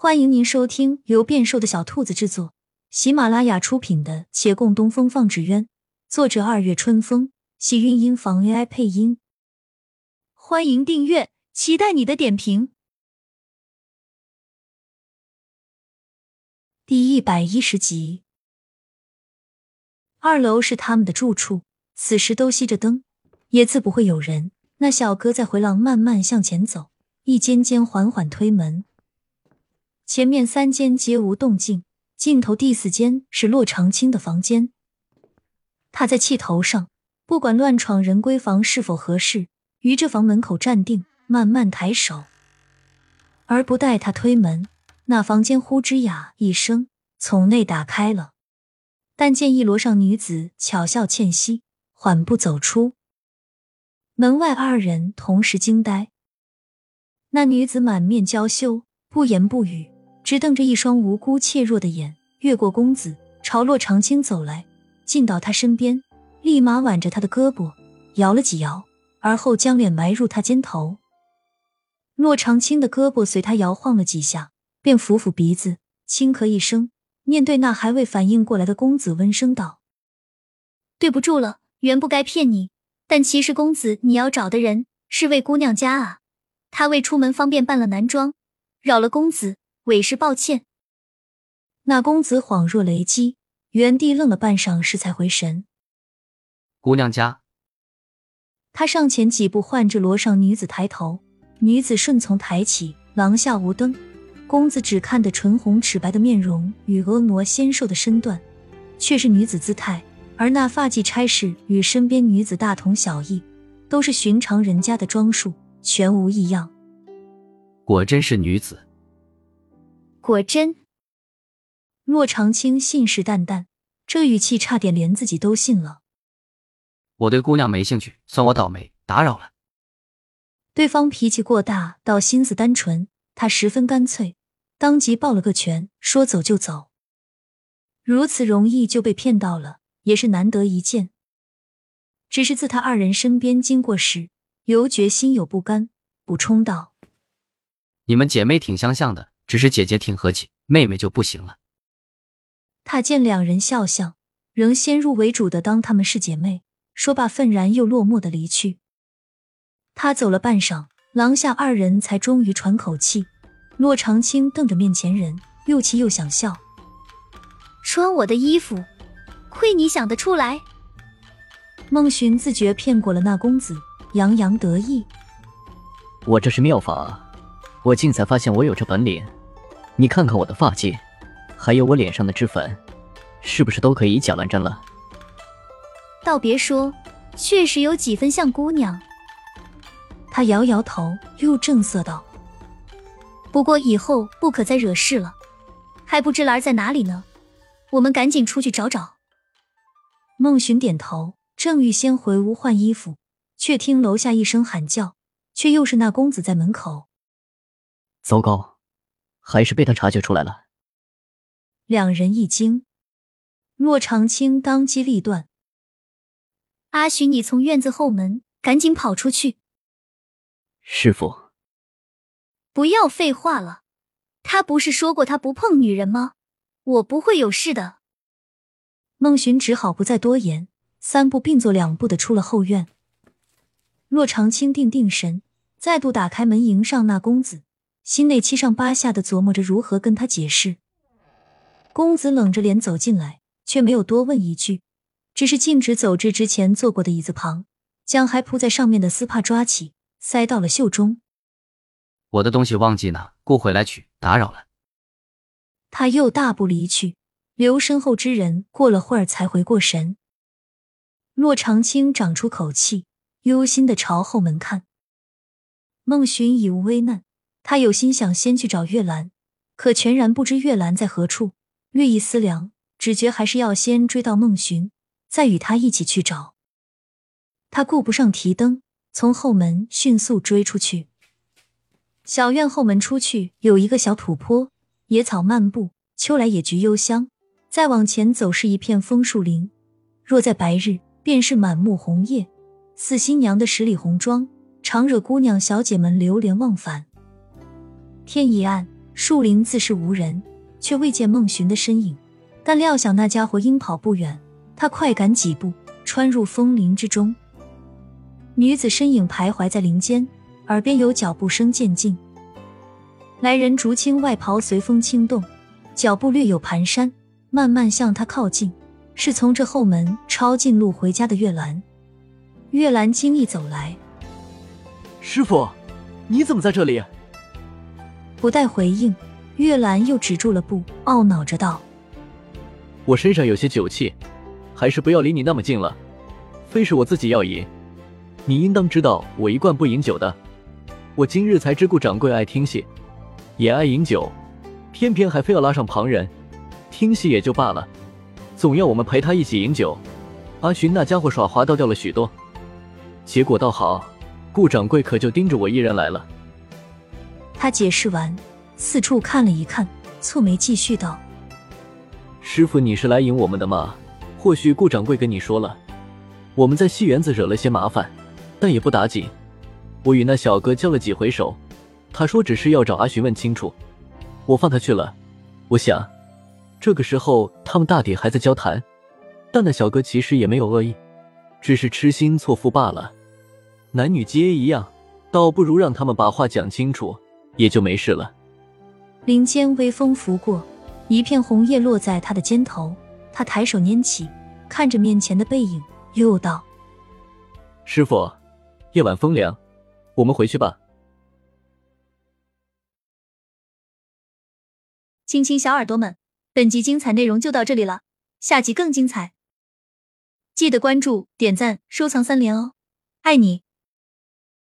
欢迎您收听由变瘦的小兔子制作、喜马拉雅出品的《且共东风放纸鸢》，作者二月春风，喜韵音房 AI 配音。欢迎订阅，期待你的点评。第一百一十集，二楼是他们的住处，此时都熄着灯，也自不会有人。那小哥在回廊慢慢向前走，一间间缓缓推门。前面三间皆无动静，尽头第四间是洛长青的房间。他在气头上，不管乱闯人闺房是否合适，于这房门口站定，慢慢抬手。而不待他推门，那房间呼之呀一声从内打开了，但见一罗上女子巧笑倩兮，缓步走出。门外二人同时惊呆，那女子满面娇羞，不言不语。直瞪着一双无辜怯弱的眼，越过公子，朝洛长青走来，进到他身边，立马挽着他的胳膊，摇了几摇，而后将脸埋入他肩头。洛长青的胳膊随他摇晃了几下，便抚抚鼻子，轻咳一声，面对那还未反应过来的公子，温声道：“对不住了，原不该骗你，但其实公子你要找的人是位姑娘家啊，她为出门方便扮了男装，扰了公子。”委实抱歉。那公子恍若雷击，原地愣了半晌，时才回神。姑娘家。他上前几步，唤着罗上女子抬头。女子顺从抬起。廊下无灯，公子只看得唇红齿白的面容与婀娜纤瘦的身段，却是女子姿态。而那发髻差事与身边女子大同小异，都是寻常人家的装束，全无异样。果真是女子。果真，骆长青信誓旦旦，这语气差点连自己都信了。我对姑娘没兴趣，算我倒霉，打扰了。对方脾气过大，倒心思单纯，他十分干脆，当即抱了个拳，说走就走。如此容易就被骗到了，也是难得一见。只是自他二人身边经过时，尤觉心有不甘，补充道：“你们姐妹挺相像的。”只是姐姐挺和气，妹妹就不行了。他见两人笑笑，仍先入为主的当他们是姐妹，说罢愤然又落寞的离去。他走了半晌，廊下二人才终于喘口气。骆长青瞪着面前人，又气又想笑：“穿我的衣服，亏你想得出来。”孟寻自觉骗过了那公子，洋洋得意：“我这是妙法，我竟才发现我有这本领。”你看看我的发髻，还有我脸上的脂粉，是不是都可以以假乱真了？倒别说，确实有几分像姑娘。他摇摇头，又正色道：“不过以后不可再惹事了。还不知兰儿在哪里呢？我们赶紧出去找找。”孟寻点头，正欲先回屋换衣服，却听楼下一声喊叫，却又是那公子在门口。糟糕！还是被他察觉出来了。两人一惊，骆长青当机立断：“阿许，你从院子后门赶紧跑出去。”师傅，不要废话了。他不是说过他不碰女人吗？我不会有事的。孟寻只好不再多言，三步并作两步的出了后院。骆长青定定神，再度打开门迎上那公子。心内七上八下的琢磨着如何跟他解释。公子冷着脸走进来，却没有多问一句，只是径直走至之前坐过的椅子旁，将还铺在上面的丝帕抓起，塞到了袖中。我的东西忘记拿，故回来取，打扰了。他又大步离去，留身后之人过了会儿才回过神。骆长青长出口气，忧心的朝后门看。孟寻已无危难。他有心想先去找月兰，可全然不知月兰在何处。略一思量，只觉还是要先追到孟寻，再与他一起去找。他顾不上提灯，从后门迅速追出去。小院后门出去有一个小土坡，野草漫步，秋来野菊幽香。再往前走是一片枫树林，若在白日，便是满目红叶，似新娘的十里红妆，常惹姑娘小姐们流连忘返。天一暗，树林自是无人，却未见孟寻的身影。但料想那家伙应跑不远，他快赶几步，穿入枫林之中。女子身影徘徊在林间，耳边有脚步声渐近。来人竹青外袍随风轻动，脚步略有蹒跚，慢慢向他靠近。是从这后门抄近路回家的月兰。月兰惊异走来，师傅，你怎么在这里？不待回应，月兰又止住了步，懊恼着道：“我身上有些酒气，还是不要离你那么近了。非是我自己要饮，你应当知道我一贯不饮酒的。我今日才知顾掌柜爱听戏，也爱饮酒，偏偏还非要拉上旁人听戏也就罢了，总要我们陪他一起饮酒。阿寻那家伙耍滑倒掉了许多，结果倒好，顾掌柜可就盯着我一人来了。”他解释完，四处看了一看，蹙眉继续道：“师傅，你是来引我们的吗？或许顾掌柜跟你说了，我们在戏园子惹了些麻烦，但也不打紧。我与那小哥交了几回手，他说只是要找阿寻问清楚，我放他去了。我想，这个时候他们大抵还在交谈，但那小哥其实也没有恶意，只是痴心错付罢了。男女皆一样，倒不如让他们把话讲清楚。”也就没事了。林间微风拂过，一片红叶落在他的肩头，他抬手拈起，看着面前的背影，又道：“师傅，夜晚风凉，我们回去吧。”亲亲小耳朵们，本集精彩内容就到这里了，下集更精彩，记得关注、点赞、收藏三连哦，爱你！